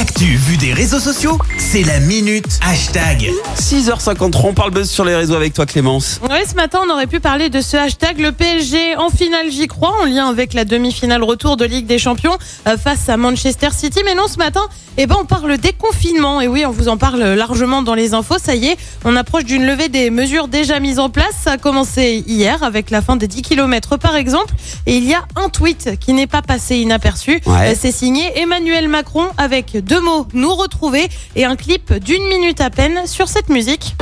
L'actu vue des réseaux sociaux, c'est la minute hashtag. 6h53, on parle buzz sur les réseaux avec toi Clémence. Oui, ce matin, on aurait pu parler de ce hashtag le PSG en finale, j'y crois, en lien avec la demi-finale retour de Ligue des Champions euh, face à Manchester City. Mais non, ce matin, eh ben, on parle déconfinement. Et oui, on vous en parle largement dans les infos. Ça y est, on approche d'une levée des mesures déjà mises en place. Ça a commencé hier avec la fin des 10 km par exemple. Et il y a un tweet qui n'est pas passé inaperçu. Ouais. Euh, C'est signé Emmanuel Macron avec deux mots nous retrouver et un clip d'une minute à peine sur cette musique.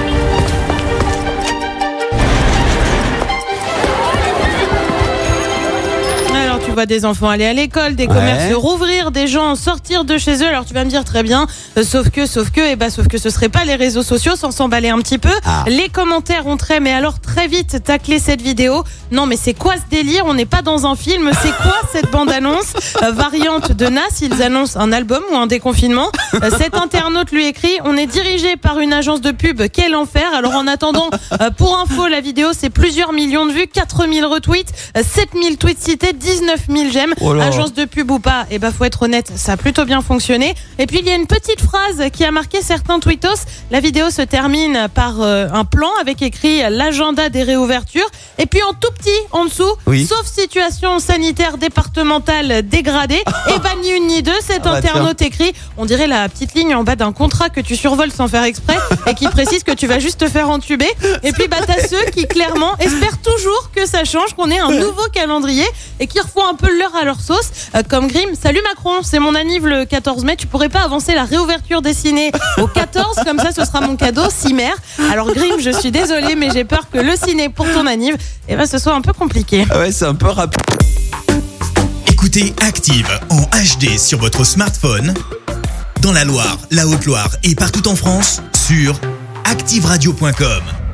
Tu vois des enfants aller à l'école, des Ouais. commerces rouvrir, des gens sortir de chez eux. Alors tu vas me dire très bien, euh, sauf que, sauf que, et bah sauf que ce serait pas les réseaux sociaux sans s'emballer un petit peu. Ah. Les commentaires ont très, mais alors très vite taclé cette vidéo. Non mais c'est quoi ce délire? On n'est pas dans un film. C'est quoi cette bande annonce variante de Nas Ils annoncent un album ou un déconfinement. Euh, cet internaute lui écrit On est dirigé par une agence de pub. Quel enfer Alors en attendant, euh, pour info, la vidéo c'est plusieurs millions de vues, 4000 retweets, euh, 7000 tweets cités, 19 000 j'aime. Oh. Agence de pub ou pas, et bah faut être honnête, ça a plutôt bien fonctionné. Et puis il y a une petite phrase qui a marqué certains tweetos. La vidéo se termine par euh, un plan avec écrit l'agenda des réouvertures. Et puis en tout petit en dessous, Oui. sauf situation sanitaire départementale dégradée, et bah ni une ni deux, cet Ah bah internaute écrit, on dirait la petite ligne en bas d'un contrat que tu survoles sans faire exprès et qui précise que tu vas juste te faire entuber. Et puis bah t'as ceux qui clairement espèrent toujours que ça change, qu'on ait un nouveau calendrier et qui refont un peu l'heure à leur sauce. Euh, comme Grimm, salut Macron, c'est mon anniv le 14 mai, tu pourrais pas avancer la réouverture des ciné au 14, comme ça ce sera mon cadeau, Cimer. Alors Grimm, je suis désolée, mais j'ai peur que le ciné pour ton anniv, eh ben, ce soit un peu compliqué. Ah ouais, c'est un peu rapide. Écoutez Active en HD sur votre smartphone, dans la Loire, la Haute-Loire et partout en France, sur activeradio.com.